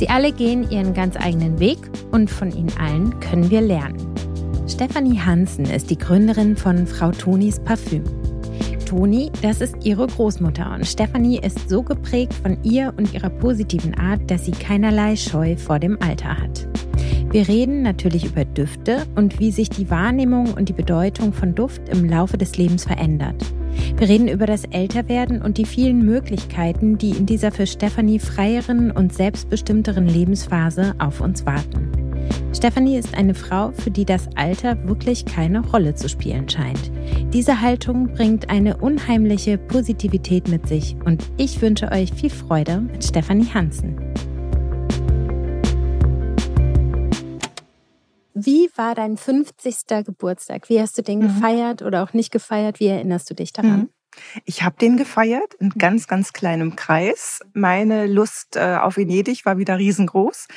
Sie alle gehen ihren ganz eigenen Weg und von ihnen allen können wir lernen. Stefanie Hansen ist die Gründerin von Frau Tonis Parfüm. Toni, das ist ihre Großmutter und Stefanie ist so geprägt von ihr und ihrer positiven Art, dass sie keinerlei Scheu vor dem Alter hat. Wir reden natürlich über Düfte und wie sich die Wahrnehmung und die Bedeutung von Duft im Laufe des Lebens verändert. Wir reden über das Älterwerden und die vielen Möglichkeiten, die in dieser für Stefanie freieren und selbstbestimmteren Lebensphase auf uns warten. Stefanie ist eine Frau, für die das Alter wirklich keine Rolle zu spielen scheint. Diese Haltung bringt eine unheimliche Positivität mit sich und ich wünsche euch viel Freude mit Stefanie Hansen. Wie war dein 50. Geburtstag? Wie hast du den mhm. gefeiert oder auch nicht gefeiert? Wie erinnerst du dich daran? Mhm. Ich habe den gefeiert in ganz, ganz kleinem Kreis. Meine Lust äh, auf Venedig war wieder riesengroß.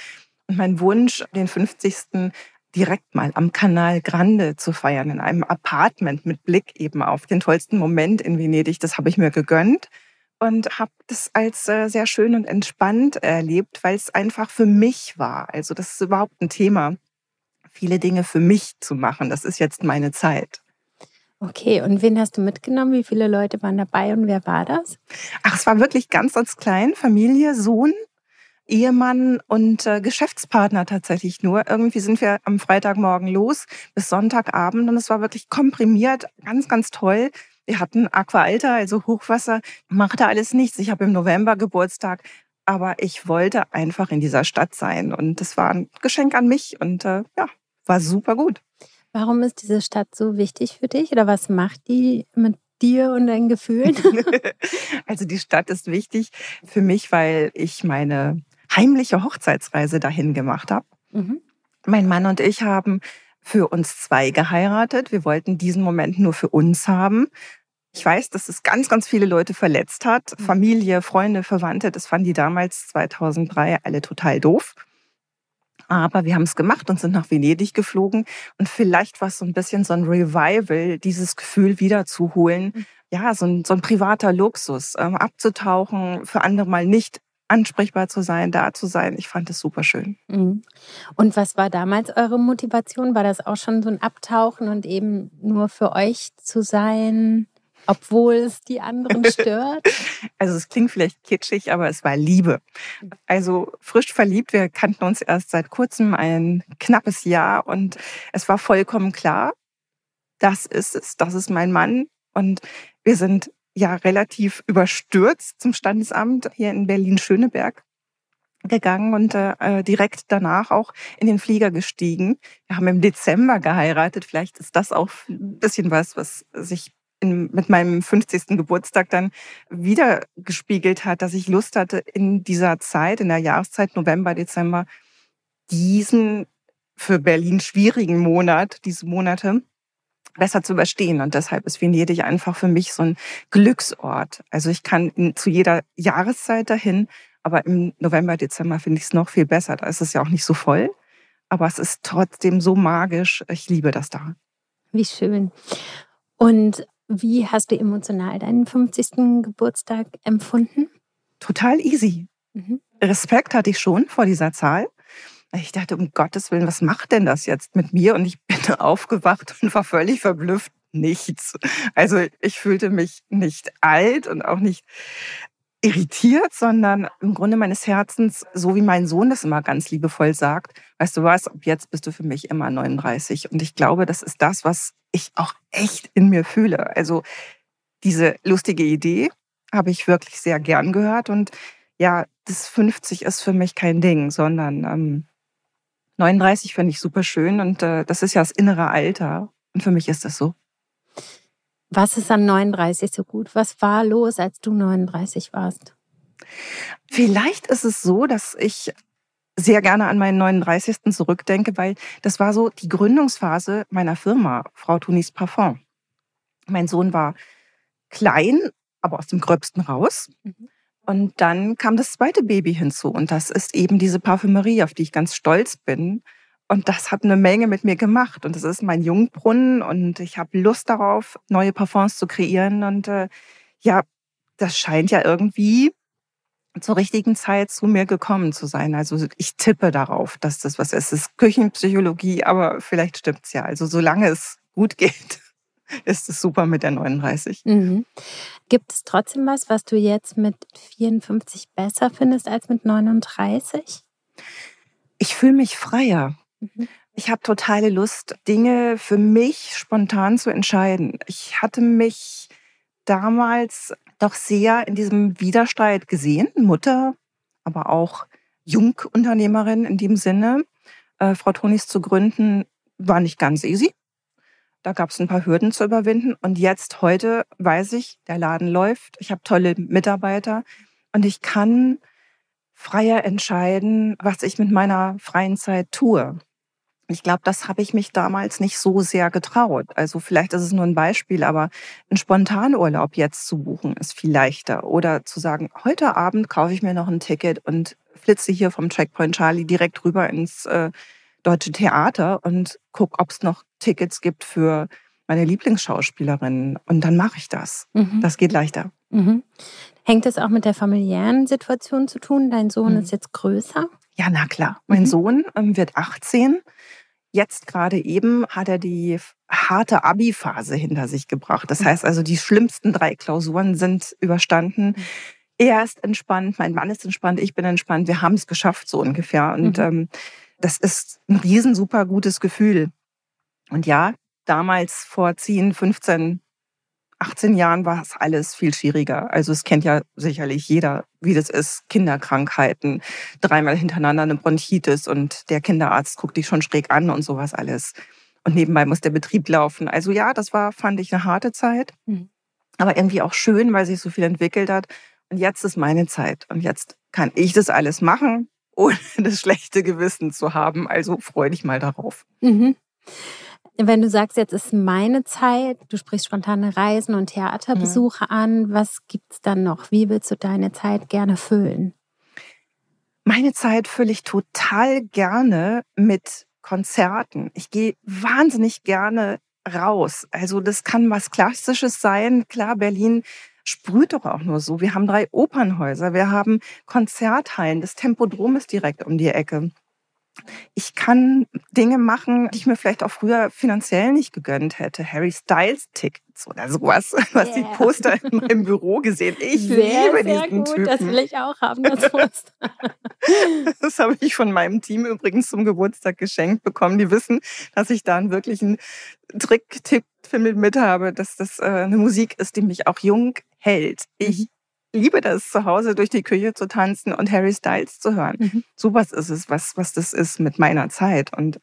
Und mein Wunsch, den 50. direkt mal am Kanal Grande zu feiern, in einem Apartment mit Blick eben auf den tollsten Moment in Venedig, das habe ich mir gegönnt und habe das als äh, sehr schön und entspannt erlebt, weil es einfach für mich war. Also das ist überhaupt ein Thema viele Dinge für mich zu machen. Das ist jetzt meine Zeit. Okay, und wen hast du mitgenommen? Wie viele Leute waren dabei und wer war das? Ach, es war wirklich ganz, ganz klein. Familie, Sohn, Ehemann und äh, Geschäftspartner tatsächlich nur. Irgendwie sind wir am Freitagmorgen los bis Sonntagabend und es war wirklich komprimiert, ganz, ganz toll. Wir hatten Aqualter, also Hochwasser, machte alles nichts. Ich habe im November Geburtstag, aber ich wollte einfach in dieser Stadt sein und das war ein Geschenk an mich und äh, ja, war super gut. Warum ist diese Stadt so wichtig für dich oder was macht die mit dir und deinen Gefühlen? also die Stadt ist wichtig für mich, weil ich meine heimliche Hochzeitsreise dahin gemacht habe. Mhm. Mein Mann und ich haben für uns zwei geheiratet. Wir wollten diesen Moment nur für uns haben. Ich weiß, dass es ganz, ganz viele Leute verletzt hat. Mhm. Familie, Freunde, Verwandte, das fanden die damals 2003 alle total doof. Aber wir haben es gemacht und sind nach Venedig geflogen. Und vielleicht war es so ein bisschen so ein Revival, dieses Gefühl wiederzuholen. Mhm. Ja, so ein, so ein privater Luxus, ähm, abzutauchen, für andere mal nicht ansprechbar zu sein, da zu sein. Ich fand es super schön. Mhm. Und was war damals eure Motivation? War das auch schon so ein Abtauchen und eben nur für euch zu sein? Obwohl es die anderen stört? Also es klingt vielleicht kitschig, aber es war Liebe. Also frisch verliebt, wir kannten uns erst seit kurzem ein knappes Jahr und es war vollkommen klar, das ist es, das ist mein Mann und wir sind ja relativ überstürzt zum Standesamt hier in Berlin-Schöneberg gegangen und äh, direkt danach auch in den Flieger gestiegen. Wir haben im Dezember geheiratet. Vielleicht ist das auch ein bisschen was, was sich in, mit meinem 50. Geburtstag dann wieder gespiegelt hat, dass ich Lust hatte, in dieser Zeit, in der Jahreszeit November, Dezember, diesen für Berlin schwierigen Monat, diese Monate, besser zu überstehen. Und deshalb ist Venedig einfach für mich so ein Glücksort. Also ich kann zu jeder Jahreszeit dahin, aber im November, Dezember finde ich es noch viel besser. Da ist es ja auch nicht so voll, aber es ist trotzdem so magisch. Ich liebe das da. Wie schön. Und wie hast du emotional deinen 50. Geburtstag empfunden? Total easy. Mhm. Respekt hatte ich schon vor dieser Zahl. Ich dachte, um Gottes Willen, was macht denn das jetzt mit mir? Und ich bin aufgewacht und war völlig verblüfft. Nichts. Also ich fühlte mich nicht alt und auch nicht irritiert, sondern im Grunde meines Herzens, so wie mein Sohn das immer ganz liebevoll sagt, weißt du was, ab jetzt bist du für mich immer 39. Und ich glaube, das ist das, was ich auch echt in mir fühle. Also diese lustige Idee habe ich wirklich sehr gern gehört. Und ja, das 50 ist für mich kein Ding, sondern ähm, 39 finde ich super schön und äh, das ist ja das innere Alter. Und für mich ist das so. Was ist an 39 so gut? Was war los, als du 39 warst? Vielleicht ist es so, dass ich sehr gerne an meinen 39. zurückdenke, weil das war so die Gründungsphase meiner Firma, Frau Tunis Parfum. Mein Sohn war klein, aber aus dem Gröbsten raus. Mhm. Und dann kam das zweite Baby hinzu. Und das ist eben diese Parfümerie, auf die ich ganz stolz bin. Und das hat eine Menge mit mir gemacht. Und das ist mein Jungbrunnen. Und ich habe Lust darauf, neue Parfums zu kreieren. Und äh, ja, das scheint ja irgendwie zur richtigen Zeit zu mir gekommen zu sein. Also ich tippe darauf, dass das was ist. Es ist Küchenpsychologie, aber vielleicht stimmt's ja. Also solange es gut geht, ist es super mit der 39. Mhm. Gibt es trotzdem was, was du jetzt mit 54 besser findest als mit 39? Ich fühle mich freier. Mhm. Ich habe totale Lust, Dinge für mich spontan zu entscheiden. Ich hatte mich damals doch sehr in diesem Widerstreit gesehen, Mutter, aber auch Jungunternehmerin in dem Sinne. Äh, Frau Tonis zu gründen war nicht ganz easy. Da gab es ein paar Hürden zu überwinden. Und jetzt, heute, weiß ich, der Laden läuft. Ich habe tolle Mitarbeiter und ich kann freier entscheiden, was ich mit meiner freien Zeit tue. Ich glaube, das habe ich mich damals nicht so sehr getraut. Also vielleicht ist es nur ein Beispiel, aber ein Spontanurlaub jetzt zu buchen ist viel leichter. Oder zu sagen, heute Abend kaufe ich mir noch ein Ticket und flitze hier vom Checkpoint Charlie direkt rüber ins äh, Deutsche Theater und guck, ob es noch Tickets gibt für meine Lieblingsschauspielerinnen. Und dann mache ich das. Mhm. Das geht leichter. Mhm. Hängt das auch mit der familiären Situation zu tun? Dein Sohn mhm. ist jetzt größer? Ja, na klar. Mein mhm. Sohn ähm, wird 18. Jetzt gerade eben hat er die harte Abi-Phase hinter sich gebracht. Das heißt also, die schlimmsten drei Klausuren sind überstanden. Mhm. Er ist entspannt, mein Mann ist entspannt, ich bin entspannt. Wir haben es geschafft, so ungefähr. Und mhm. ähm, das ist ein riesen super gutes Gefühl. Und ja, damals vor 10, 15, 18 Jahren war es alles viel schwieriger. Also es kennt ja sicherlich jeder, wie das ist. Kinderkrankheiten, dreimal hintereinander eine Bronchitis und der Kinderarzt guckt dich schon schräg an und sowas alles. Und nebenbei muss der Betrieb laufen. Also ja, das war, fand ich, eine harte Zeit. Mhm. Aber irgendwie auch schön, weil sich so viel entwickelt hat. Und jetzt ist meine Zeit. Und jetzt kann ich das alles machen ohne das schlechte Gewissen zu haben. Also freu dich mal darauf. Mhm. Wenn du sagst, jetzt ist meine Zeit, du sprichst spontane Reisen und Theaterbesuche mhm. an, was gibt es dann noch? Wie willst du deine Zeit gerne füllen? Meine Zeit fülle ich total gerne mit Konzerten. Ich gehe wahnsinnig gerne raus. Also das kann was Klassisches sein. Klar, Berlin sprüht doch auch nur so. Wir haben drei Opernhäuser, wir haben Konzerthallen, das Tempodrom ist direkt um die Ecke. Ich kann Dinge machen, die ich mir vielleicht auch früher finanziell nicht gegönnt hätte. Harry Styles Tickets oder sowas. Du hast yeah. die Poster in meinem Büro gesehen. Ich sehr, liebe sehr diesen gut. Typen. Das will ich auch haben, das Poster. das habe ich von meinem Team übrigens zum Geburtstag geschenkt bekommen. Die wissen, dass ich da einen wirklichen Trick-Tipp mit habe, dass das äh, eine Musik ist, die mich auch jung hält. Ich mhm. Liebe das, zu Hause durch die Küche zu tanzen und Harry Styles zu hören. Mhm. Sowas ist es, was, was das ist mit meiner Zeit. Und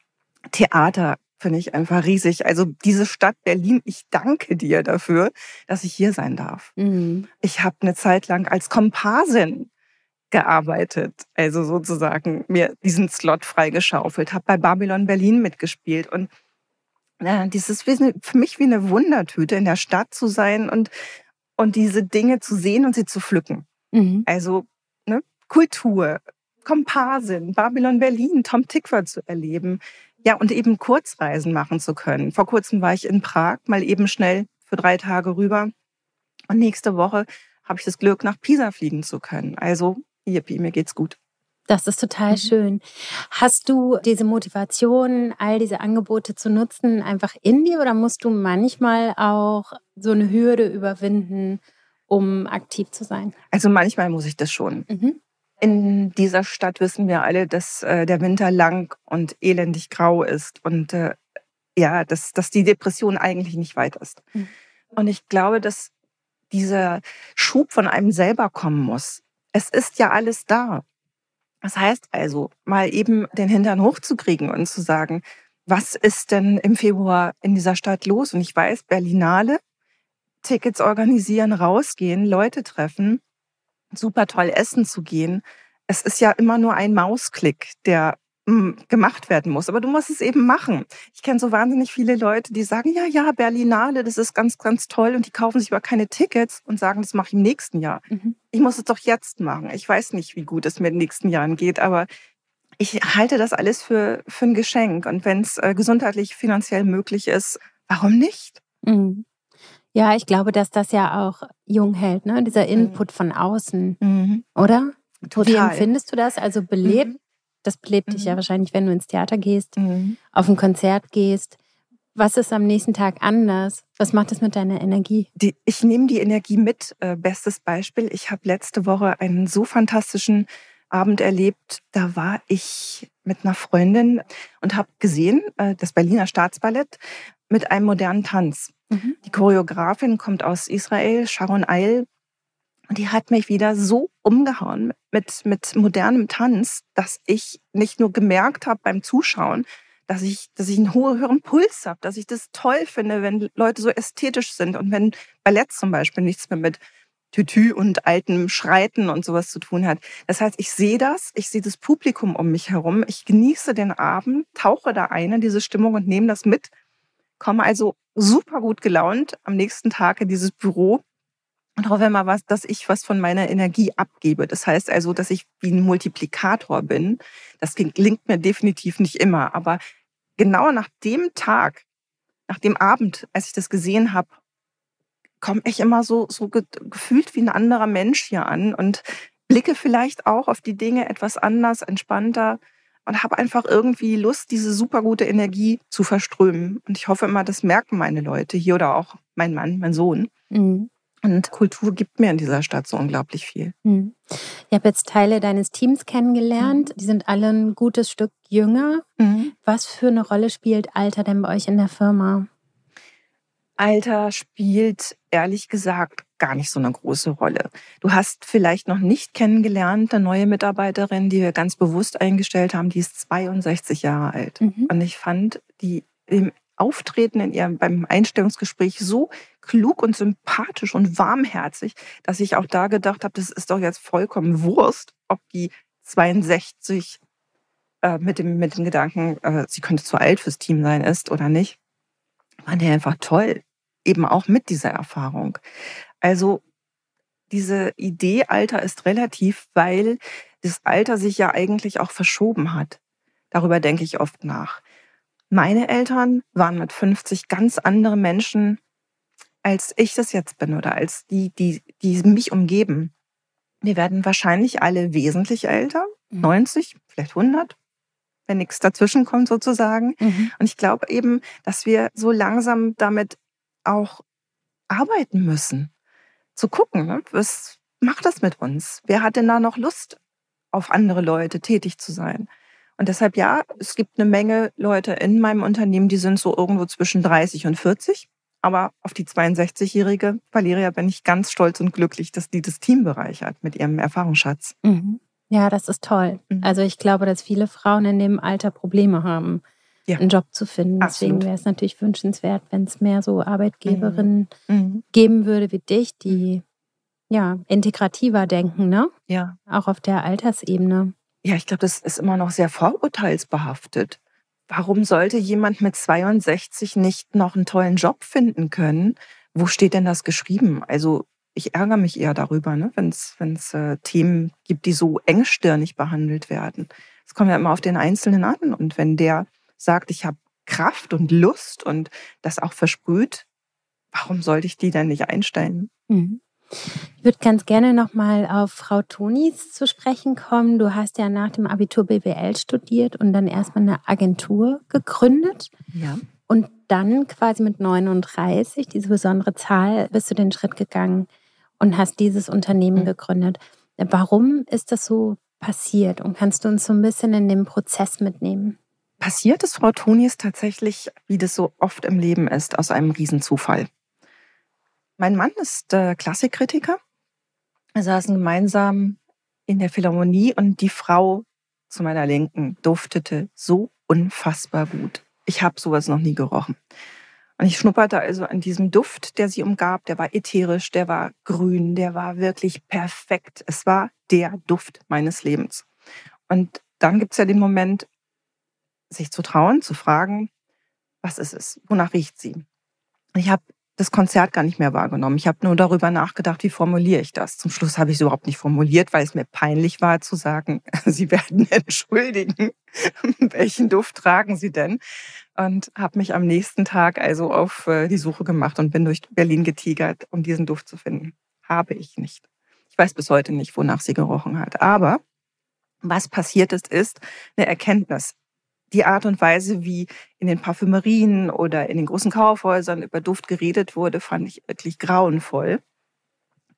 Theater finde ich einfach riesig. Also diese Stadt Berlin, ich danke dir dafür, dass ich hier sein darf. Mhm. Ich habe eine Zeit lang als Komparsin gearbeitet, also sozusagen mir diesen Slot freigeschaufelt, habe bei Babylon Berlin mitgespielt und ja, dieses für mich wie eine Wundertüte in der Stadt zu sein und und diese Dinge zu sehen und sie zu pflücken. Mhm. Also ne, Kultur, Komparsin, Babylon Berlin, Tom Tickwer zu erleben. Ja, und eben Kurzreisen machen zu können. Vor kurzem war ich in Prag, mal eben schnell für drei Tage rüber. Und nächste Woche habe ich das Glück, nach Pisa fliegen zu können. Also, yippie, mir geht's gut. Das ist total mhm. schön. Hast du diese Motivation, all diese Angebote zu nutzen, einfach in dir oder musst du manchmal auch so eine Hürde überwinden, um aktiv zu sein? Also manchmal muss ich das schon. Mhm. In dieser Stadt wissen wir alle, dass äh, der Winter lang und elendig grau ist und äh, ja, dass, dass die Depression eigentlich nicht weit ist. Mhm. Und ich glaube, dass dieser Schub von einem selber kommen muss. Es ist ja alles da. Das heißt also, mal eben den Hintern hochzukriegen und zu sagen, was ist denn im Februar in dieser Stadt los? Und ich weiß, Berlinale, Tickets organisieren, rausgehen, Leute treffen, super toll essen zu gehen. Es ist ja immer nur ein Mausklick, der gemacht werden muss. Aber du musst es eben machen. Ich kenne so wahnsinnig viele Leute, die sagen, ja, ja, Berlinale, das ist ganz, ganz toll. Und die kaufen sich aber keine Tickets und sagen, das mache ich im nächsten Jahr. Mhm. Ich muss es doch jetzt machen. Ich weiß nicht, wie gut es mir in den nächsten Jahren geht, aber ich halte das alles für, für ein Geschenk. Und wenn es äh, gesundheitlich, finanziell möglich ist, warum nicht? Mhm. Ja, ich glaube, dass das ja auch jung hält, ne? dieser mhm. Input mhm. von außen, mhm. oder? Total. Wie empfindest du das? Also belebt, mhm. Das belebt dich ja mhm. wahrscheinlich, wenn du ins Theater gehst, auf ein Konzert gehst. Was ist am nächsten Tag anders? Was macht das mit deiner Energie? Die, ich nehme die Energie mit. Äh, bestes Beispiel. Ich habe letzte Woche einen so fantastischen Abend erlebt. Da war ich mit einer Freundin und habe gesehen, äh, das Berliner Staatsballett mit einem modernen Tanz. Mhm. Die Choreografin kommt aus Israel, Sharon Eil. Und die hat mich wieder so umgehauen mit, mit modernem Tanz, dass ich nicht nur gemerkt habe beim Zuschauen, dass ich, dass ich einen höheren Puls habe, dass ich das toll finde, wenn Leute so ästhetisch sind und wenn Ballett zum Beispiel nichts mehr mit Tütü und altem Schreiten und sowas zu tun hat. Das heißt, ich sehe das, ich sehe das Publikum um mich herum, ich genieße den Abend, tauche da ein in diese Stimmung und nehme das mit, komme also super gut gelaunt am nächsten Tag in dieses Büro und hoffe mal was, dass ich was von meiner Energie abgebe. Das heißt also, dass ich wie ein Multiplikator bin. Das gelingt mir definitiv nicht immer, aber genau nach dem Tag, nach dem Abend, als ich das gesehen habe, komme ich immer so, so gefühlt wie ein anderer Mensch hier an und blicke vielleicht auch auf die Dinge etwas anders, entspannter und habe einfach irgendwie Lust, diese super gute Energie zu verströmen. Und ich hoffe immer, das merken meine Leute hier oder auch mein Mann, mein Sohn. Mhm. Und Kultur gibt mir in dieser Stadt so unglaublich viel. Mhm. Ich habe jetzt Teile deines Teams kennengelernt. Mhm. Die sind alle ein gutes Stück jünger. Mhm. Was für eine Rolle spielt Alter denn bei euch in der Firma? Alter spielt ehrlich gesagt gar nicht so eine große Rolle. Du hast vielleicht noch nicht kennengelernt, eine neue Mitarbeiterin, die wir ganz bewusst eingestellt haben, die ist 62 Jahre alt. Mhm. Und ich fand die im Auftreten in ihrem, beim Einstellungsgespräch so klug und sympathisch und warmherzig, dass ich auch da gedacht habe, das ist doch jetzt vollkommen Wurst, ob die 62 äh, mit, dem, mit dem Gedanken, äh, sie könnte zu alt fürs Team sein, ist oder nicht. Fand ich einfach toll eben auch mit dieser Erfahrung. Also diese Idee Alter ist relativ, weil das Alter sich ja eigentlich auch verschoben hat. Darüber denke ich oft nach. Meine Eltern waren mit 50 ganz andere Menschen, als ich das jetzt bin oder als die, die, die mich umgeben. Wir werden wahrscheinlich alle wesentlich älter, 90, mhm. vielleicht 100, wenn nichts dazwischen kommt sozusagen. Mhm. Und ich glaube eben, dass wir so langsam damit auch arbeiten müssen. Zu gucken, ne? was macht das mit uns? Wer hat denn da noch Lust, auf andere Leute tätig zu sein? Und deshalb ja, es gibt eine Menge Leute in meinem Unternehmen, die sind so irgendwo zwischen 30 und 40. Aber auf die 62-jährige Valeria bin ich ganz stolz und glücklich, dass die das Team bereichert mit ihrem Erfahrungsschatz. Mhm. Ja, das ist toll. Mhm. Also ich glaube, dass viele Frauen in dem Alter Probleme haben ja. einen Job zu finden. Deswegen wäre es natürlich wünschenswert, wenn es mehr so Arbeitgeberinnen mhm. mhm. geben würde wie dich, die ja integrativer denken, ne? Ja. Auch auf der Altersebene. Ja, ich glaube, das ist immer noch sehr vorurteilsbehaftet. Warum sollte jemand mit 62 nicht noch einen tollen Job finden können? Wo steht denn das geschrieben? Also ich ärgere mich eher darüber, ne? wenn es äh, Themen gibt, die so engstirnig behandelt werden. Es kommt ja immer auf den Einzelnen an. Und wenn der sagt, ich habe Kraft und Lust und das auch versprüht, warum sollte ich die dann nicht einstellen? Mhm. Ich würde ganz gerne nochmal auf Frau Tonis zu sprechen kommen. Du hast ja nach dem Abitur BWL studiert und dann erstmal eine Agentur gegründet. Ja. Und dann quasi mit 39, diese besondere Zahl, bist du den Schritt gegangen und hast dieses Unternehmen gegründet. Warum ist das so passiert? Und kannst du uns so ein bisschen in den Prozess mitnehmen? passiert es Frau Tonis tatsächlich, wie das so oft im Leben ist, aus einem Riesenzufall. Mein Mann ist äh, Klassikkritiker. Wir saßen gemeinsam in der Philharmonie und die Frau zu meiner Linken duftete so unfassbar gut. Ich habe sowas noch nie gerochen. Und ich schnupperte also an diesem Duft, der sie umgab. Der war ätherisch, der war grün, der war wirklich perfekt. Es war der Duft meines Lebens. Und dann gibt es ja den Moment, sich zu trauen, zu fragen, was ist es? Wonach riecht sie? Ich habe das Konzert gar nicht mehr wahrgenommen. Ich habe nur darüber nachgedacht, wie formuliere ich das. Zum Schluss habe ich es überhaupt nicht formuliert, weil es mir peinlich war zu sagen, Sie werden entschuldigen, welchen Duft tragen Sie denn? Und habe mich am nächsten Tag also auf äh, die Suche gemacht und bin durch Berlin getigert, um diesen Duft zu finden. Habe ich nicht. Ich weiß bis heute nicht, wonach sie gerochen hat. Aber was passiert ist, ist eine Erkenntnis die Art und Weise, wie in den Parfümerien oder in den großen Kaufhäusern über Duft geredet wurde, fand ich wirklich grauenvoll.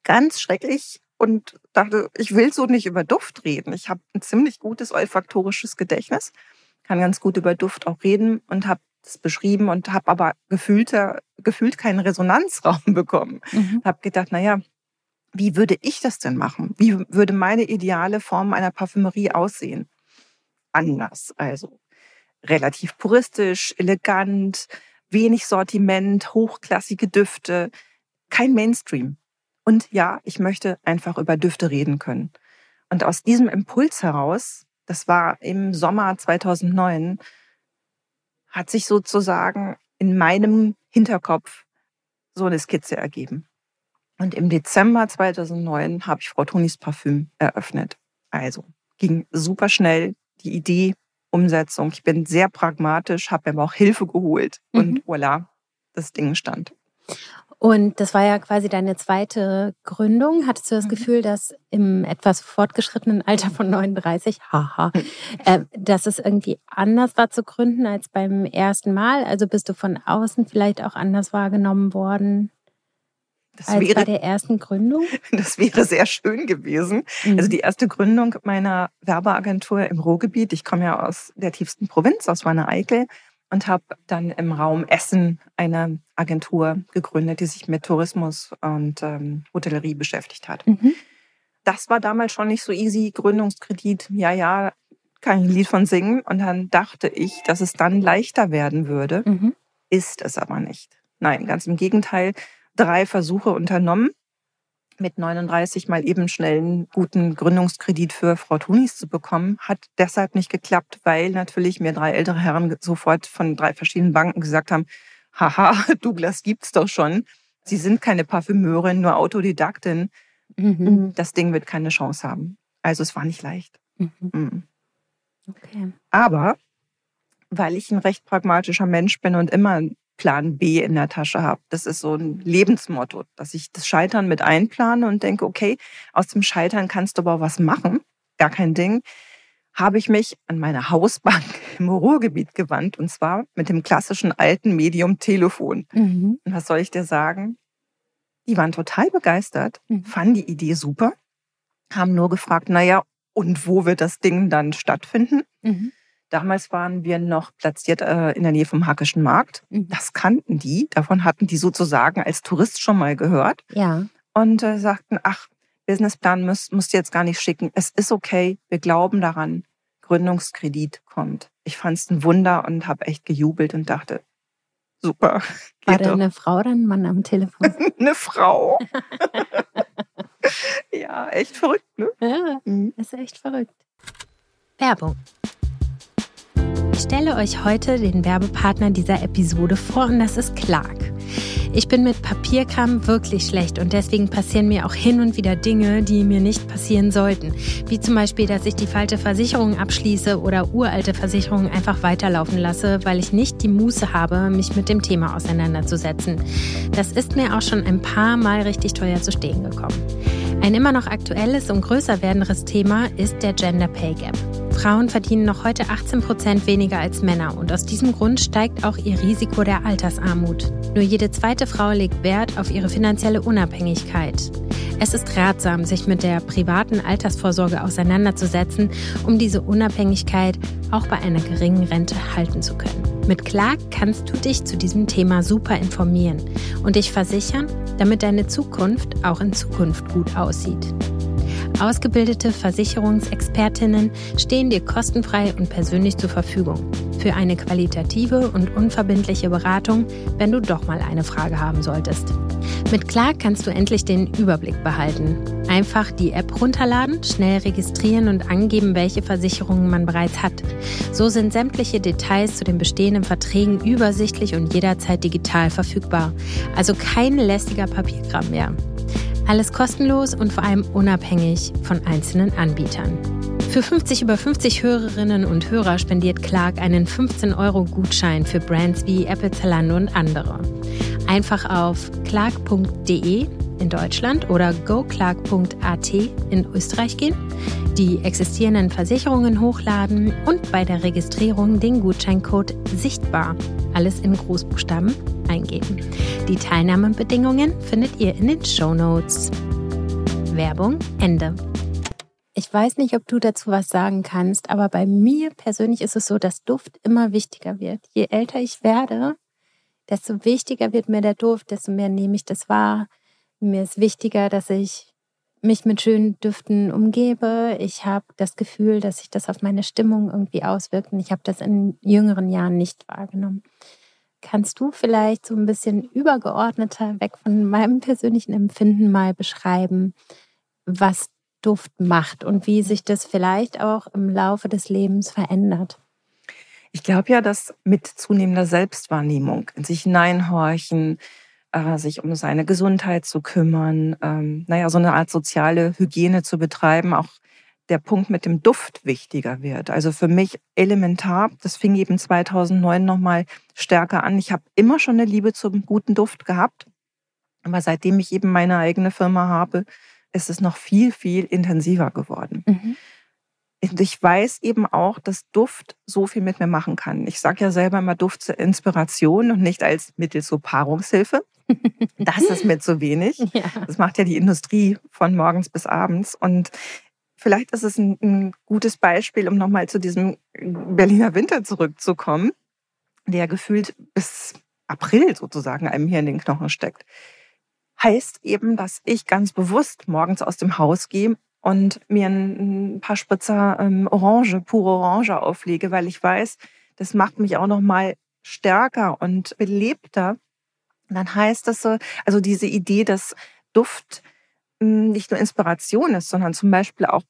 Ganz schrecklich und dachte, ich will so nicht über Duft reden. Ich habe ein ziemlich gutes olfaktorisches Gedächtnis, kann ganz gut über Duft auch reden und habe es beschrieben und habe aber gefühlt, gefühlt keinen Resonanzraum bekommen. Mhm. Habe gedacht, naja, wie würde ich das denn machen? Wie würde meine ideale Form einer Parfümerie aussehen? Anders. Also relativ puristisch, elegant, wenig Sortiment, hochklassige Düfte, kein Mainstream. Und ja, ich möchte einfach über Düfte reden können. Und aus diesem Impuls heraus, das war im Sommer 2009, hat sich sozusagen in meinem Hinterkopf so eine Skizze ergeben. Und im Dezember 2009 habe ich Frau Tonis Parfüm eröffnet. Also ging super schnell. Die Idee Umsetzung. Ich bin sehr pragmatisch, habe mir aber auch Hilfe geholt mhm. und voilà, das Ding stand. Und das war ja quasi deine zweite Gründung. Hattest du das mhm. Gefühl, dass im etwas fortgeschrittenen Alter von 39, haha, äh, dass es irgendwie anders war zu gründen als beim ersten Mal? Also bist du von außen vielleicht auch anders wahrgenommen worden? Das als wäre, bei der ersten Gründung? Das wäre sehr schön gewesen. Mhm. Also die erste Gründung meiner Werbeagentur im Ruhrgebiet. Ich komme ja aus der tiefsten Provinz, aus Wanne-Eickel und habe dann im Raum Essen eine Agentur gegründet, die sich mit Tourismus und ähm, Hotellerie beschäftigt hat. Mhm. Das war damals schon nicht so easy. Gründungskredit, ja, ja, kann ich ein Lied von singen. Und dann dachte ich, dass es dann leichter werden würde. Mhm. Ist es aber nicht. Nein, ganz im Gegenteil drei Versuche unternommen, mit 39 mal eben schnell einen guten Gründungskredit für Frau Tunis zu bekommen. Hat deshalb nicht geklappt, weil natürlich mir drei ältere Herren sofort von drei verschiedenen Banken gesagt haben, haha, Douglas gibt's doch schon. Sie sind keine Parfümeurin, nur Autodidaktin. Mhm. Das Ding wird keine Chance haben. Also es war nicht leicht. Mhm. Mhm. Okay. Aber weil ich ein recht pragmatischer Mensch bin und immer Plan B in der Tasche habe. Das ist so ein Lebensmotto, dass ich das Scheitern mit einplane und denke, okay, aus dem Scheitern kannst du aber was machen. Gar kein Ding. Habe ich mich an meine Hausbank im Ruhrgebiet gewandt und zwar mit dem klassischen alten Medium Telefon. Mhm. Und was soll ich dir sagen? Die waren total begeistert, mhm. fanden die Idee super, haben nur gefragt, naja, und wo wird das Ding dann stattfinden? Mhm. Damals waren wir noch platziert äh, in der Nähe vom Hackischen Markt. Mhm. Das kannten die. Davon hatten die sozusagen als Tourist schon mal gehört. Ja. Und äh, sagten, ach, Businessplan musst, musst du jetzt gar nicht schicken. Es ist okay. Wir glauben daran. Gründungskredit kommt. Ich fand es ein Wunder und habe echt gejubelt und dachte, super. War da eine Frau oder ein Mann am Telefon? eine Frau. ja, echt verrückt, ne? Ja, mhm. ist echt verrückt. Werbung. Ich stelle euch heute den Werbepartner dieser Episode vor und das ist Clark. Ich bin mit Papierkram wirklich schlecht und deswegen passieren mir auch hin und wieder Dinge, die mir nicht passieren sollten. Wie zum Beispiel, dass ich die falsche Versicherung abschließe oder uralte Versicherungen einfach weiterlaufen lasse, weil ich nicht die Muße habe, mich mit dem Thema auseinanderzusetzen. Das ist mir auch schon ein paar Mal richtig teuer zu stehen gekommen. Ein immer noch aktuelles und größer werdendes Thema ist der Gender Pay Gap. Frauen verdienen noch heute 18 Prozent weniger als Männer und aus diesem Grund steigt auch ihr Risiko der Altersarmut. Nur jede zweite Frau legt Wert auf ihre finanzielle Unabhängigkeit. Es ist ratsam, sich mit der privaten Altersvorsorge auseinanderzusetzen, um diese Unabhängigkeit auch bei einer geringen Rente halten zu können. Mit Clark kannst du dich zu diesem Thema super informieren und dich versichern, damit deine Zukunft auch in Zukunft gut aussieht. Ausgebildete Versicherungsexpertinnen stehen dir kostenfrei und persönlich zur Verfügung für eine qualitative und unverbindliche Beratung, wenn du doch mal eine Frage haben solltest. Mit Clark kannst du endlich den Überblick behalten. Einfach die App runterladen, schnell registrieren und angeben, welche Versicherungen man bereits hat. So sind sämtliche Details zu den bestehenden Verträgen übersichtlich und jederzeit digital verfügbar. Also kein lästiger Papierkram mehr. Alles kostenlos und vor allem unabhängig von einzelnen Anbietern. Für 50 über 50 Hörerinnen und Hörer spendiert Clark einen 15-Euro-Gutschein für Brands wie Apple, Zalando und andere. Einfach auf clark.de in Deutschland oder goclark.at in Österreich gehen, die existierenden Versicherungen hochladen und bei der Registrierung den Gutscheincode sichtbar, alles in Großbuchstaben, eingeben. Die Teilnahmebedingungen findet ihr in den Show Notes. Werbung Ende. Ich weiß nicht, ob du dazu was sagen kannst, aber bei mir persönlich ist es so, dass Duft immer wichtiger wird. Je älter ich werde, desto wichtiger wird mir der Duft, desto mehr nehme ich das wahr. Mir ist wichtiger, dass ich mich mit schönen Düften umgebe. Ich habe das Gefühl, dass sich das auf meine Stimmung irgendwie auswirkt und ich habe das in jüngeren Jahren nicht wahrgenommen. Kannst du vielleicht so ein bisschen übergeordneter, weg von meinem persönlichen Empfinden mal beschreiben, was Duft macht und wie sich das vielleicht auch im Laufe des Lebens verändert? Ich glaube ja, dass mit zunehmender Selbstwahrnehmung in sich hineinhorchen, äh, sich um seine Gesundheit zu kümmern, ähm, naja, so eine Art soziale Hygiene zu betreiben, auch der Punkt mit dem Duft wichtiger wird. Also für mich elementar, das fing eben 2009 nochmal stärker an. Ich habe immer schon eine Liebe zum guten Duft gehabt, aber seitdem ich eben meine eigene Firma habe, ist es noch viel, viel intensiver geworden. Mhm. Und ich weiß eben auch, dass Duft so viel mit mir machen kann. Ich sage ja selber immer Duft zur Inspiration und nicht als Mittel zur Paarungshilfe. Das ist mir zu wenig. Ja. Das macht ja die Industrie von morgens bis abends. Und Vielleicht ist es ein, ein gutes Beispiel, um nochmal zu diesem Berliner Winter zurückzukommen, der gefühlt bis April sozusagen einem hier in den Knochen steckt. Heißt eben, dass ich ganz bewusst morgens aus dem Haus gehe und mir ein, paar Spritzer ähm, Orange, pure Orange auflege, weil ich weiß, das macht mich auch nochmal stärker und belebter. dann heißt das so, also diese Idee, dass Duft hm, nicht nur Inspiration ist, sondern zum Beispiel auch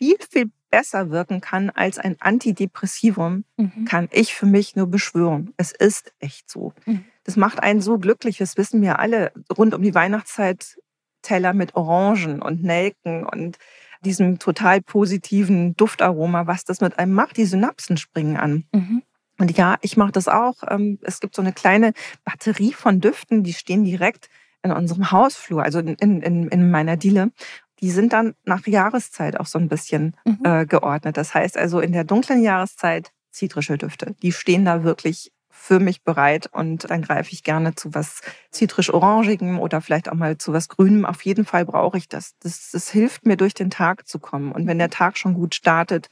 viel, viel besser wirken kann als ein Antidepressivum, mhm. kann ich für mich nur beschwören. Es ist echt so. Mhm. Das macht einen so glücklich, das wissen wir alle, rund um die Weihnachtszeit Teller mit Orangen und Nelken und diesem total positiven Duftaroma, was das mit einem macht. Die Synapsen springen an. Mhm. Und ja, ich mache das auch. Ähm, es gibt so eine kleine Batterie von Düften, die stehen direkt in unserem Hausflur, also in, in, in meiner Diele die sind dann nach Jahreszeit auch so ein bisschen mhm. äh, geordnet. Das heißt also in der dunklen Jahreszeit zitrische Düfte. Die stehen da wirklich für mich bereit und dann greife ich gerne zu was zitrisch-orangigem oder vielleicht auch mal zu was Grünem. Auf jeden Fall brauche ich das. das. Das hilft mir, durch den Tag zu kommen. Und wenn der Tag schon gut startet,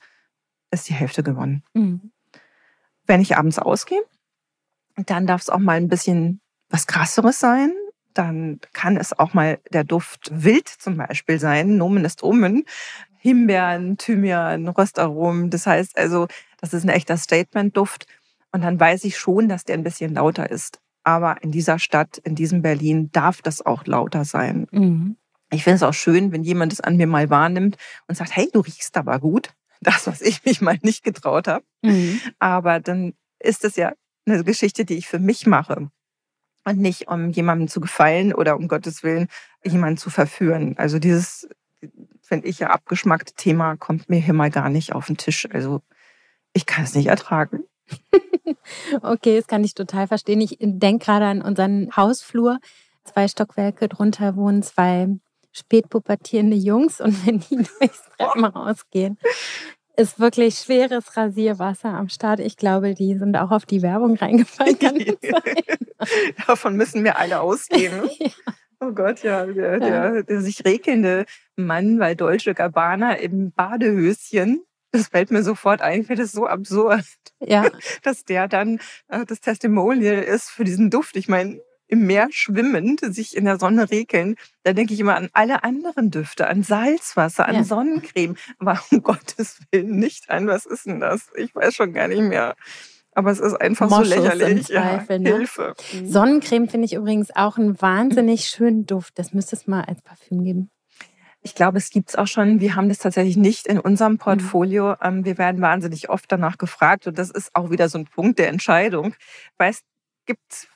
ist die Hälfte gewonnen. Mhm. Wenn ich abends ausgehe, dann darf es auch mal ein bisschen was krasseres sein dann kann es auch mal der Duft wild zum Beispiel sein. Nomen ist Omen. Himbeeren, Thymian, Röstaromen. Das heißt also, das ist ein echter Statement-Duft. Und dann weiß ich schon, dass der ein bisschen lauter ist. Aber in dieser Stadt, in diesem Berlin, darf das auch lauter sein. Mhm. Ich finde es auch schön, wenn jemand es an mir mal wahrnimmt und sagt, hey, du riechst aber gut. Das, was ich mich mal nicht getraut habe. Mhm. Aber dann ist es ja eine Geschichte, die ich für mich mache und nicht um jemandem zu gefallen oder um Gottes Willen jemanden zu verführen. Also dieses, finde ich ja, abgeschmackte Thema kommt mir hier mal gar nicht auf den Tisch. Also ich kann es nicht ertragen. okay, das kann ich total verstehen. Ich denke gerade an unseren Hausflur. Zwei Stockwerke drunter wohnen zwei spätpubertierende Jungs und wenn die durchs Treppenhaus gehen, ist wirklich schweres Rasierwasser am Start. Ich glaube, die sind auch auf die Werbung reingefallen. Davon müssen wir alle ausgehen. ja. Oh Gott, ja, der, der, der sich regelnde Mann bei Dolce Gabbana im Badehöschen. Das fällt mir sofort ein, ich finde das so absurd, ja. dass der dann äh, das Testimonial ist für diesen Duft. Ich meine, im Meer schwimmend, sich in der Sonne regeln, da denke ich immer an alle anderen Düfte, an Salzwasser, an ja. Sonnencreme. Aber um Gottes Willen nicht an, was ist denn das? Ich weiß schon gar nicht mehr. Aber es ist einfach Moschus so lächerlich. Zweifel, ja, ne? Hilfe. Mhm. Sonnencreme finde ich übrigens auch einen wahnsinnig schönen Duft. Das müsste es mal als Parfüm geben. Ich glaube, es gibt es auch schon. Wir haben das tatsächlich nicht in unserem mhm. Portfolio. Mhm. Wir werden wahnsinnig oft danach gefragt. Und das ist auch wieder so ein Punkt der Entscheidung. Weil es gibt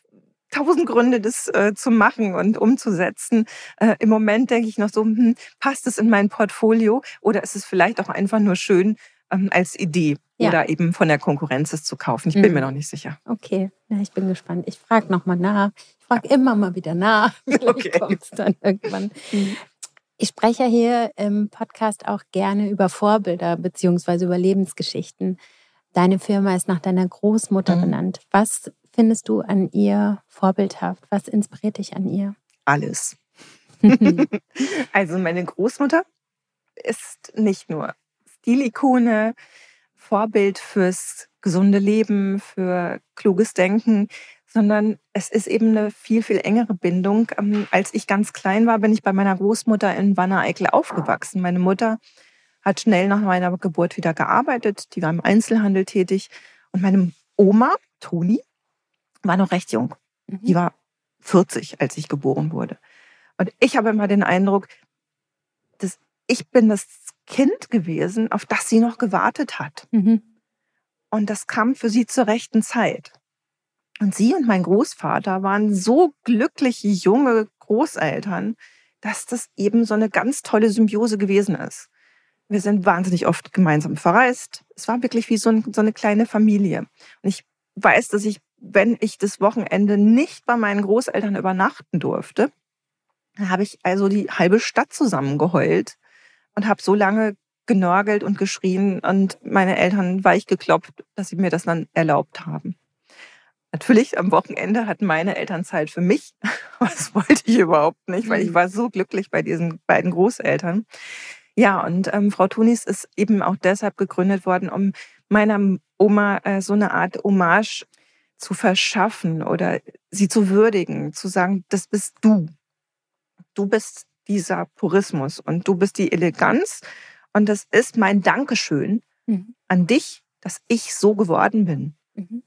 tausend Gründe, das äh, zu machen und umzusetzen. Äh, Im Moment denke ich noch so, hm, passt es in mein Portfolio oder ist es vielleicht auch einfach nur schön ähm, als Idee ja. oder eben von der Konkurrenz es zu kaufen? Ich bin mhm. mir noch nicht sicher. Okay, ja, ich bin gespannt. Ich frage nochmal nach. Ich frage immer mal wieder nach. Vielleicht okay. kommt es dann irgendwann. Mhm. Ich spreche hier im Podcast auch gerne über Vorbilder beziehungsweise über Lebensgeschichten. Deine Firma ist nach deiner Großmutter mhm. benannt. Was findest du an ihr vorbildhaft? Was inspiriert dich an ihr? Alles. also meine Großmutter ist nicht nur Stilikone, Vorbild fürs gesunde Leben, für kluges Denken, sondern es ist eben eine viel, viel engere Bindung. Ähm, als ich ganz klein war, bin ich bei meiner Großmutter in Wanne-Eickel aufgewachsen. Meine Mutter hat schnell nach meiner Geburt wieder gearbeitet, die war im Einzelhandel tätig. Und meine Oma, Toni, war noch recht jung. Mhm. Die war 40, als ich geboren wurde. Und ich habe immer den Eindruck, dass ich bin das Kind gewesen, auf das sie noch gewartet hat. Mhm. Und das kam für sie zur rechten Zeit. Und sie und mein Großvater waren so glückliche junge Großeltern, dass das eben so eine ganz tolle Symbiose gewesen ist. Wir sind wahnsinnig oft gemeinsam verreist. Es war wirklich wie so, ein, so eine kleine Familie. Und ich weiß, dass ich wenn ich das Wochenende nicht bei meinen Großeltern übernachten durfte, habe ich also die halbe Stadt zusammengeheult und habe so lange genörgelt und geschrien und meine Eltern weich geklopft, dass sie mir das dann erlaubt haben. Natürlich, am Wochenende hatten meine Eltern Zeit für mich. Das wollte ich überhaupt nicht, weil ich mhm. war so glücklich bei diesen beiden Großeltern. Ja, und ähm, Frau Tunis ist eben auch deshalb gegründet worden, um meiner Oma äh, so eine Art Hommage zu verschaffen oder sie zu würdigen, zu sagen, das bist du. Du bist dieser Purismus und du bist die Eleganz und das ist mein Dankeschön mhm. an dich, dass ich so geworden bin. Mhm.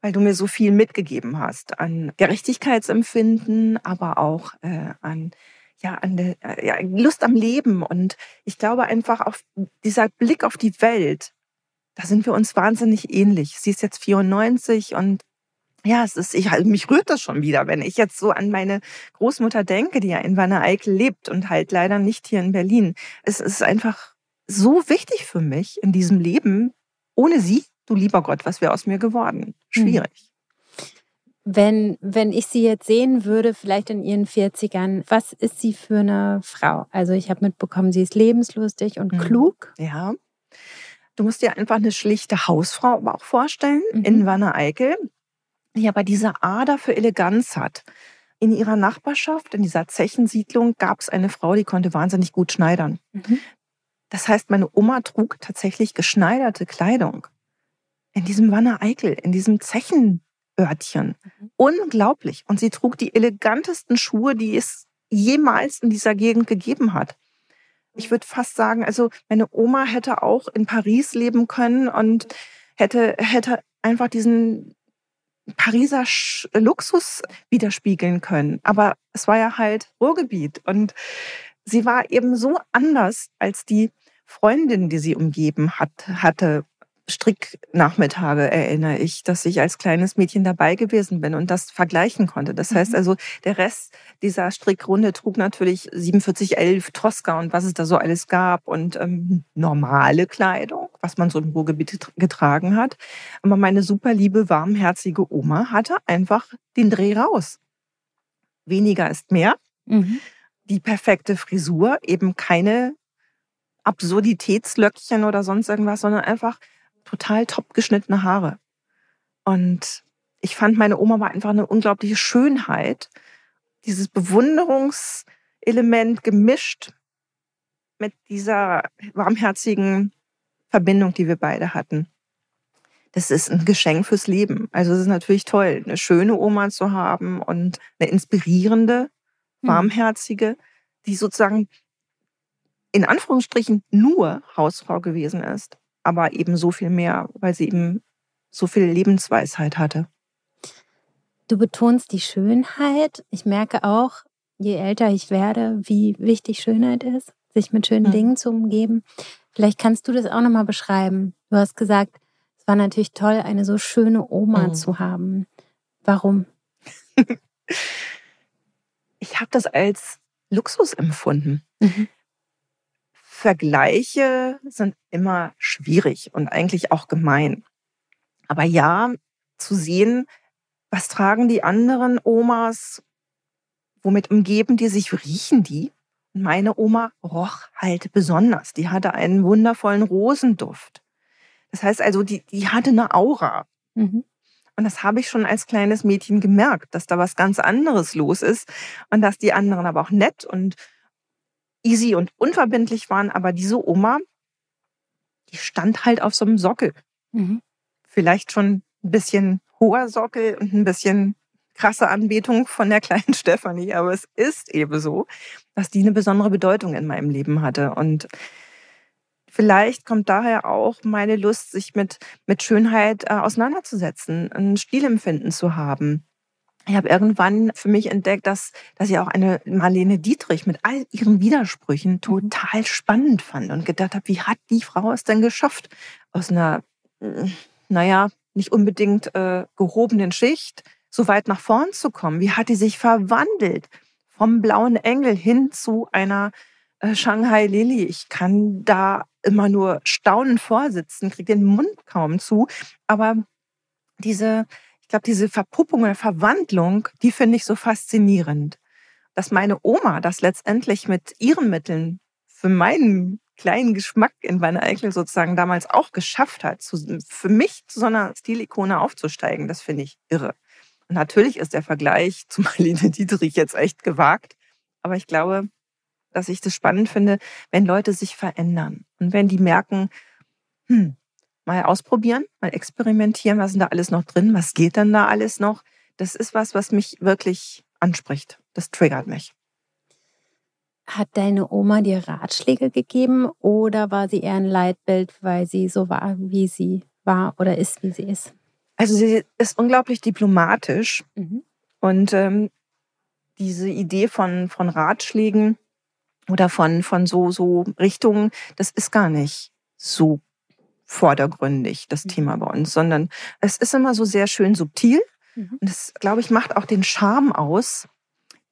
Weil du mir so viel mitgegeben hast an Gerechtigkeitsempfinden, aber auch äh, an ja, an der äh, ja, Lust am Leben. Und ich glaube einfach auf dieser Blick auf die Welt, da sind wir uns wahnsinnig ähnlich. Sie ist jetzt 94 und ja, es ist, ich, mich rührt das schon wieder, wenn ich jetzt so an meine Großmutter denke, die ja in Wanne-Eickel lebt und halt leider nicht hier in Berlin. Es ist einfach so wichtig für mich in diesem Leben. Ohne sie, du lieber Gott, was wäre aus mir geworden? Schwierig. Wenn, wenn ich sie jetzt sehen würde, vielleicht in ihren 40ern, was ist sie für eine Frau? Also ich habe mitbekommen, sie ist lebenslustig und mhm. klug. Ja. Du musst dir einfach eine schlichte Hausfrau auch vorstellen mhm. in Wanne-Eickel die aber diese Ader für Eleganz hat. In ihrer Nachbarschaft, in dieser Zechensiedlung, gab es eine Frau, die konnte wahnsinnig gut schneidern. Mhm. Das heißt, meine Oma trug tatsächlich geschneiderte Kleidung. In diesem Wanne Eickel, in diesem Zechenörtchen. Mhm. Unglaublich. Und sie trug die elegantesten Schuhe, die es jemals in dieser Gegend gegeben hat. Ich würde fast sagen, also meine Oma hätte auch in Paris leben können und hätte, hätte einfach diesen, Pariser Luxus widerspiegeln können. Aber es war ja halt Ruhrgebiet und sie war eben so anders als die Freundin, die sie umgeben hat, hatte. Stricknachmittage erinnere ich, dass ich als kleines Mädchen dabei gewesen bin und das vergleichen konnte. Das heißt mhm. also, der Rest dieser Strickrunde trug natürlich 4711 Tosca und was es da so alles gab und ähm, normale Kleidung was man so im Ruhrgebiet getragen hat. Aber meine super liebe, warmherzige Oma hatte einfach den Dreh raus. Weniger ist mehr. Mhm. Die perfekte Frisur, eben keine Absurditätslöckchen oder sonst irgendwas, sondern einfach total top geschnittene Haare. Und ich fand, meine Oma war einfach eine unglaubliche Schönheit. Dieses Bewunderungselement gemischt mit dieser warmherzigen Verbindung, die wir beide hatten. das ist ein Geschenk fürs Leben. Also es ist natürlich toll, eine schöne Oma zu haben und eine inspirierende, hm. warmherzige, die sozusagen in Anführungsstrichen nur Hausfrau gewesen ist, aber eben so viel mehr, weil sie eben so viel Lebensweisheit hatte. Du betonst die Schönheit. Ich merke auch, je älter ich werde, wie wichtig Schönheit ist, sich mit schönen mhm. Dingen zu umgeben. Vielleicht kannst du das auch nochmal beschreiben. Du hast gesagt, es war natürlich toll, eine so schöne Oma mhm. zu haben. Warum? ich habe das als Luxus empfunden. Mhm. Vergleiche sind immer schwierig und eigentlich auch gemein. Aber ja, zu sehen, was tragen die anderen Omas, womit umgeben die sich, riechen die? meine Oma roch halt besonders. Die hatte einen wundervollen Rosenduft. Das heißt also, die, die hatte eine Aura. Mhm. Und das habe ich schon als kleines Mädchen gemerkt, dass da was ganz anderes los ist und dass die anderen aber auch nett und easy und unverbindlich waren. Aber diese Oma, die stand halt auf so einem Sockel. Mhm. Vielleicht schon ein bisschen hoher Sockel und ein bisschen krasse Anbetung von der kleinen Stefanie. Aber es ist eben so, dass die eine besondere Bedeutung in meinem Leben hatte. Und vielleicht kommt daher auch meine Lust, sich mit, mit Schönheit äh, auseinanderzusetzen, ein Stilempfinden zu haben ich habe irgendwann für mich entdeckt, dass, dass ich auch eine Marlene Dietrich mit all ihren Widersprüchen mhm. total spannend fand und gedacht habe, wie hat die Frau es denn geschafft, aus einer, hm, naja, nicht unbedingt äh, gehobenen Schicht so weit nach vorn zu kommen? Wie hat die sich verwandelt vom blauen Engel hin zu einer äh, Shanghai Lily? Ich kann da immer nur staunend vorsitzen, kriege den Mund kaum zu, aber diese ich glaube, diese Verpuppung oder Verwandlung, die finde ich so faszinierend. Dass meine Oma das letztendlich mit ihren Mitteln für meinen kleinen Geschmack in meiner Eichel sozusagen damals auch geschafft hat, zu, für mich zu so einer Stilikone aufzusteigen, das finde ich irre. Und natürlich ist der Vergleich zu Marlene Dietrich jetzt echt gewagt, aber ich glaube, dass ich das spannend finde, wenn Leute sich verändern und wenn die merken, hm, mal ausprobieren, mal experimentieren, was ist da alles noch drin, was geht denn da alles noch. Das ist was, was mich wirklich anspricht. Das triggert mich. Hat deine Oma dir Ratschläge gegeben oder war sie eher ein Leitbild, weil sie so war, wie sie war oder ist, wie sie ist? Also sie ist unglaublich diplomatisch mhm. und ähm, diese Idee von, von Ratschlägen oder von, von so, so Richtungen, das ist gar nicht so vordergründig, das mhm. Thema bei uns, sondern es ist immer so sehr schön subtil. Mhm. Und das, glaube ich, macht auch den Charme aus,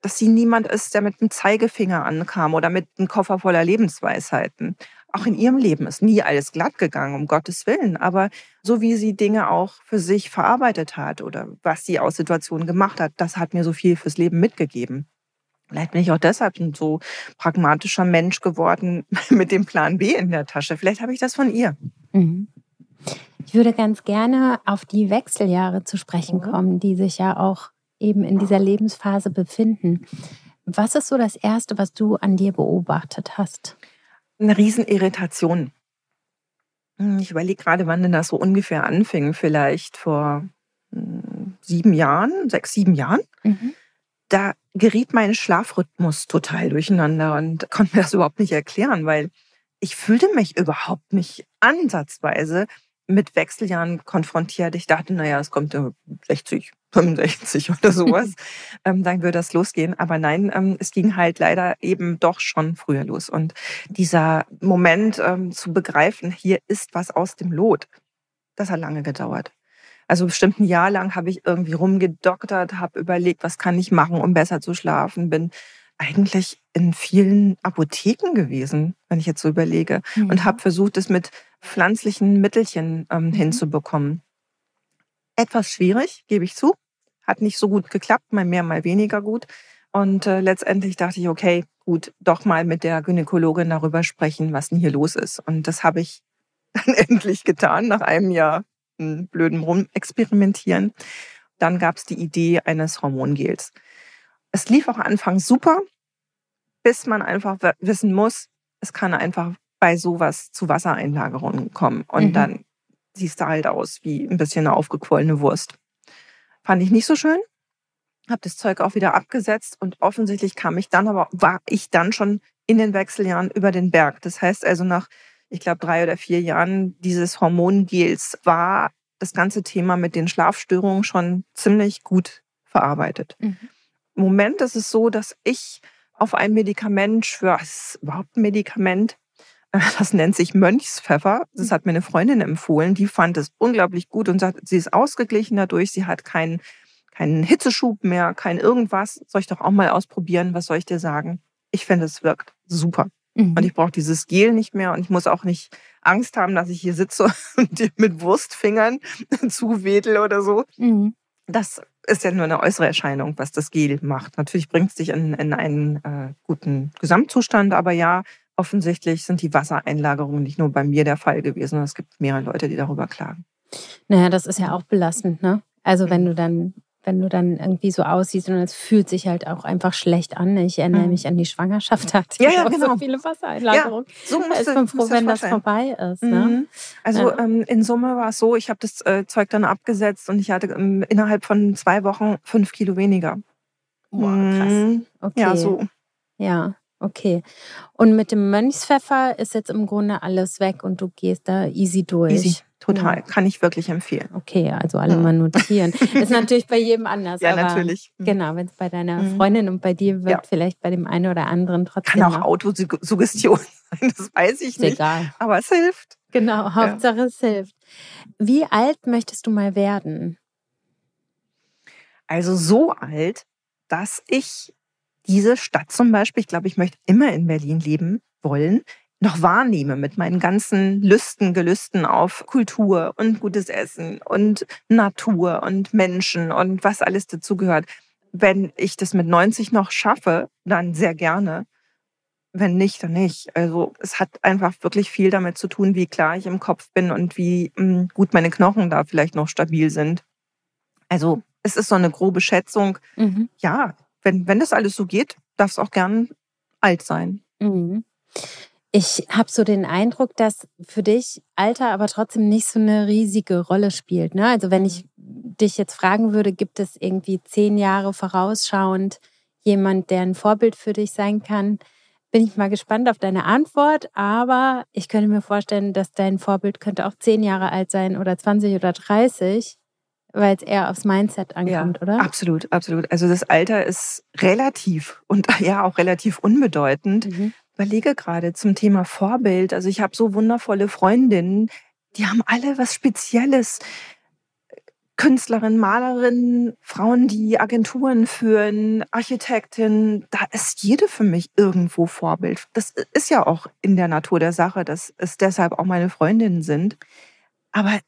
dass sie niemand ist, der mit einem Zeigefinger ankam oder mit einem Koffer voller Lebensweisheiten. Auch in ihrem Leben ist nie alles glatt gegangen, um Gottes Willen. Aber so wie sie Dinge auch für sich verarbeitet hat oder was sie aus Situationen gemacht hat, das hat mir so viel fürs Leben mitgegeben. Vielleicht bin ich auch deshalb ein so pragmatischer Mensch geworden mit dem Plan B in der Tasche. Vielleicht habe ich das von ihr. Mhm. Ich würde ganz gerne auf die Wechseljahre zu sprechen mhm. kommen, die sich ja auch eben in dieser Lebensphase befinden. Was ist so das Erste, was du an dir beobachtet hast? Eine Riesenirritation. Hm, ich überlege gerade, wann denn das so ungefähr anfing. Vielleicht vor hm, sieben Jahren, sechs, sieben Jahren. Mhm da geriet mein Schlafrhythmus total durcheinander und konnte mir das überhaupt nicht erklären, weil ich fühlte mich überhaupt nicht ansatzweise mit Wechseljahren konfrontiert. Ich dachte, naja, es kommt 60, 65 oder sowas, ähm, dann würde das losgehen. Aber nein, ähm, es ging halt leider eben doch schon früher los. Und dieser Moment ähm, zu begreifen, hier ist was aus dem Lot, das hat lange gedauert. Also bestimmt ein Jahr lang habe ich irgendwie rumgedoktert, habe überlegt, was kann ich machen, um besser zu schlafen. Bin eigentlich in vielen Apotheken gewesen, wenn ich jetzt so überlege, mhm. und habe versucht, es mit pflanzlichen Mittelchen ähm, mhm. hinzubekommen. Etwas schwierig, gebe ich zu. Hat nicht so gut geklappt, mal mehr, mal weniger gut. Und äh, letztendlich dachte ich, okay, gut, doch mal mit der Gynäkologin darüber sprechen, was denn hier los ist. Und das habe ich dann endlich getan nach einem Jahr blöden Rumexperimentieren. Dann gab es die Idee eines Hormongels. Es lief auch anfangs super, bis man einfach wissen muss, es kann einfach bei sowas zu Wassereinlagerungen kommen. Und mhm. dann siehst du halt aus wie ein bisschen eine aufgequollene Wurst. Fand ich nicht so schön. Hab das Zeug auch wieder abgesetzt und offensichtlich kam ich dann, aber war ich dann schon in den Wechseljahren über den Berg. Das heißt also nach, ich glaube, drei oder vier Jahren dieses Hormongels war das ganze Thema mit den Schlafstörungen schon ziemlich gut verarbeitet. Mhm. Im Moment ist es so, dass ich auf ein Medikament für, was ist überhaupt ein Medikament? Das nennt sich Mönchspfeffer. Das hat mir eine Freundin empfohlen. Die fand es unglaublich gut und sagt, sie ist ausgeglichen dadurch. Sie hat keinen, keinen Hitzeschub mehr, kein irgendwas. Soll ich doch auch mal ausprobieren? Was soll ich dir sagen? Ich finde, es wirkt super. Mhm. Und ich brauche dieses Gel nicht mehr und ich muss auch nicht Angst haben, dass ich hier sitze und mit Wurstfingern zuwedel oder so. Mhm. Das ist ja nur eine äußere Erscheinung, was das Gel macht. Natürlich bringt es dich in, in einen äh, guten Gesamtzustand, aber ja, offensichtlich sind die Wassereinlagerungen nicht nur bei mir der Fall gewesen, es gibt mehrere Leute, die darüber klagen. Naja, das ist ja auch belastend, ne? Also wenn mhm. du dann wenn du dann irgendwie so aussiehst und es fühlt sich halt auch einfach schlecht an. Ich erinnere mhm. mich an die Schwangerschaft, da hatte ja, ja, genau. so viele Wassereinlagerungen. Ja, so musst ich bin froh, wenn das vorbei ist. Ne? Mhm. Also ja. ähm, in Summe war es so, ich habe das äh, Zeug dann abgesetzt und ich hatte ähm, innerhalb von zwei Wochen fünf Kilo weniger. Krass. Mhm. Okay. Ja, so. Ja. Okay. Und mit dem Mönchspfeffer ist jetzt im Grunde alles weg und du gehst da easy durch. Easy. Total, ja. kann ich wirklich empfehlen. Okay, also alle mal notieren. ist natürlich bei jedem anders. Ja, natürlich. Mhm. Genau, wenn es bei deiner mhm. Freundin und bei dir wird, ja. vielleicht bei dem einen oder anderen trotzdem. Kann auch Autosuggestion sein, das weiß ich ist nicht. Egal. Aber es hilft. Genau, Hauptsache es hilft. Wie alt möchtest du mal werden? Also so alt, dass ich diese Stadt zum Beispiel, ich glaube, ich möchte immer in Berlin leben wollen, noch wahrnehme mit meinen ganzen Lüsten, Gelüsten auf Kultur und gutes Essen und Natur und Menschen und was alles dazugehört. Wenn ich das mit 90 noch schaffe, dann sehr gerne. Wenn nicht, dann nicht. Also es hat einfach wirklich viel damit zu tun, wie klar ich im Kopf bin und wie hm, gut meine Knochen da vielleicht noch stabil sind. Also es ist so eine grobe Schätzung. Mhm. Ja, wenn, wenn das alles so geht, darf es auch gern alt sein. Mhm. Ich habe so den Eindruck, dass für dich Alter aber trotzdem nicht so eine riesige Rolle spielt. Ne? Also wenn ich dich jetzt fragen würde, gibt es irgendwie zehn Jahre vorausschauend jemand, der ein Vorbild für dich sein kann, bin ich mal gespannt auf deine Antwort. Aber ich könnte mir vorstellen, dass dein Vorbild könnte auch zehn Jahre alt sein oder 20 oder 30 weil es eher aufs Mindset ankommt, ja, oder? Absolut, absolut. Also das Alter ist relativ und ja auch relativ unbedeutend. Mhm überlege gerade zum Thema Vorbild. Also ich habe so wundervolle Freundinnen, die haben alle was Spezielles. Künstlerinnen, Malerinnen, Frauen, die Agenturen führen, Architektin, da ist jede für mich irgendwo Vorbild. Das ist ja auch in der Natur der Sache, dass es deshalb auch meine Freundinnen sind. Aber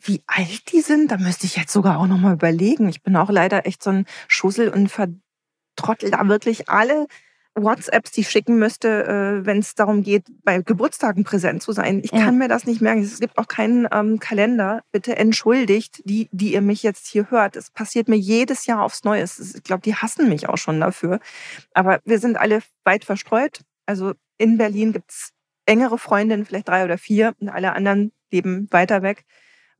wie alt die sind, da müsste ich jetzt sogar auch noch mal überlegen. Ich bin auch leider echt so ein Schussel und vertrottel da wirklich alle WhatsApps, die ich schicken müsste, äh, wenn es darum geht, bei Geburtstagen präsent zu sein. Ich ja. kann mir das nicht merken. Es gibt auch keinen ähm, Kalender. Bitte entschuldigt, die, die ihr mich jetzt hier hört. Es passiert mir jedes Jahr aufs Neue. Ich glaube, die hassen mich auch schon dafür. Aber wir sind alle weit verstreut. Also in Berlin gibt's engere Freundinnen, vielleicht drei oder vier, und alle anderen leben weiter weg.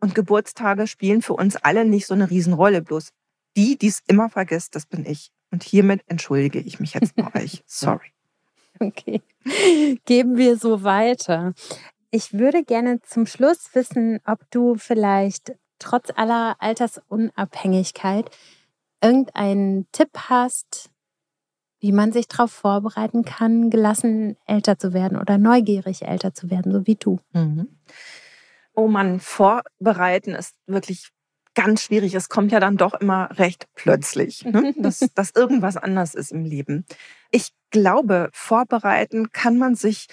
Und Geburtstage spielen für uns alle nicht so eine Riesenrolle. Bloß die, die es immer vergisst, das bin ich. Und hiermit entschuldige ich mich jetzt bei euch. Sorry. Okay. Geben wir so weiter. Ich würde gerne zum Schluss wissen, ob du vielleicht trotz aller Altersunabhängigkeit irgendeinen Tipp hast, wie man sich darauf vorbereiten kann, gelassen älter zu werden oder neugierig älter zu werden, so wie du. Mhm. Oh Mann, vorbereiten ist wirklich ganz schwierig. Es kommt ja dann doch immer recht plötzlich, ne? dass, dass irgendwas anders ist im Leben. Ich glaube, vorbereiten kann man sich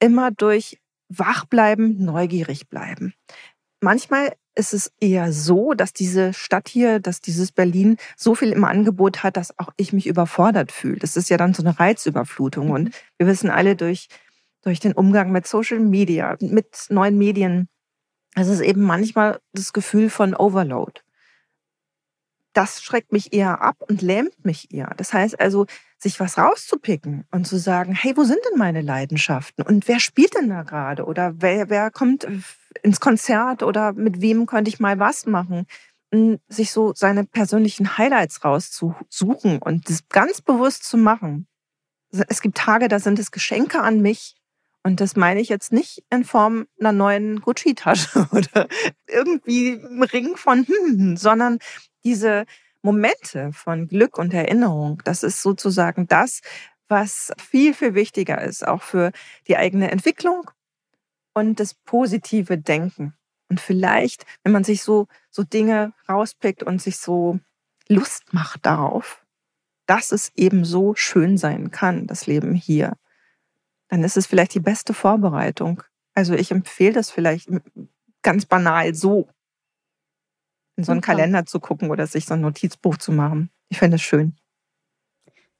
immer durch wachbleiben, neugierig bleiben. Manchmal ist es eher so, dass diese Stadt hier, dass dieses Berlin so viel im Angebot hat, dass auch ich mich überfordert fühle. Das ist ja dann so eine Reizüberflutung. Und mhm. wir wissen alle durch, durch den Umgang mit Social Media, mit neuen Medien, es ist eben manchmal das Gefühl von Overload. das schreckt mich eher ab und lähmt mich eher. Das heißt also, sich was rauszupicken und zu sagen, hey, wo sind denn meine Leidenschaften? Und wer spielt denn da gerade? Oder wer, wer kommt ins Konzert oder mit wem könnte ich mal was machen? Sich so seine persönlichen Highlights rauszusuchen und das ganz bewusst zu machen. Es gibt Tage, da sind es Geschenke an mich. Und das meine ich jetzt nicht in Form einer neuen Gucci-Tasche oder irgendwie einem Ring von, hm, sondern diese Momente von Glück und Erinnerung, das ist sozusagen das, was viel, viel wichtiger ist, auch für die eigene Entwicklung und das positive Denken. Und vielleicht, wenn man sich so, so Dinge rauspickt und sich so Lust macht darauf, dass es eben so schön sein kann, das Leben hier, dann ist es vielleicht die beste Vorbereitung. Also ich empfehle das vielleicht ganz banal so, in so einen Super. Kalender zu gucken oder sich so ein Notizbuch zu machen. Ich finde es schön.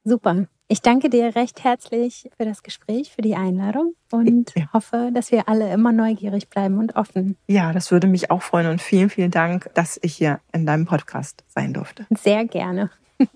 Super. Ich danke dir recht herzlich für das Gespräch, für die Einladung und ja. hoffe, dass wir alle immer neugierig bleiben und offen. Ja, das würde mich auch freuen und vielen, vielen Dank, dass ich hier in deinem Podcast sein durfte. Sehr gerne.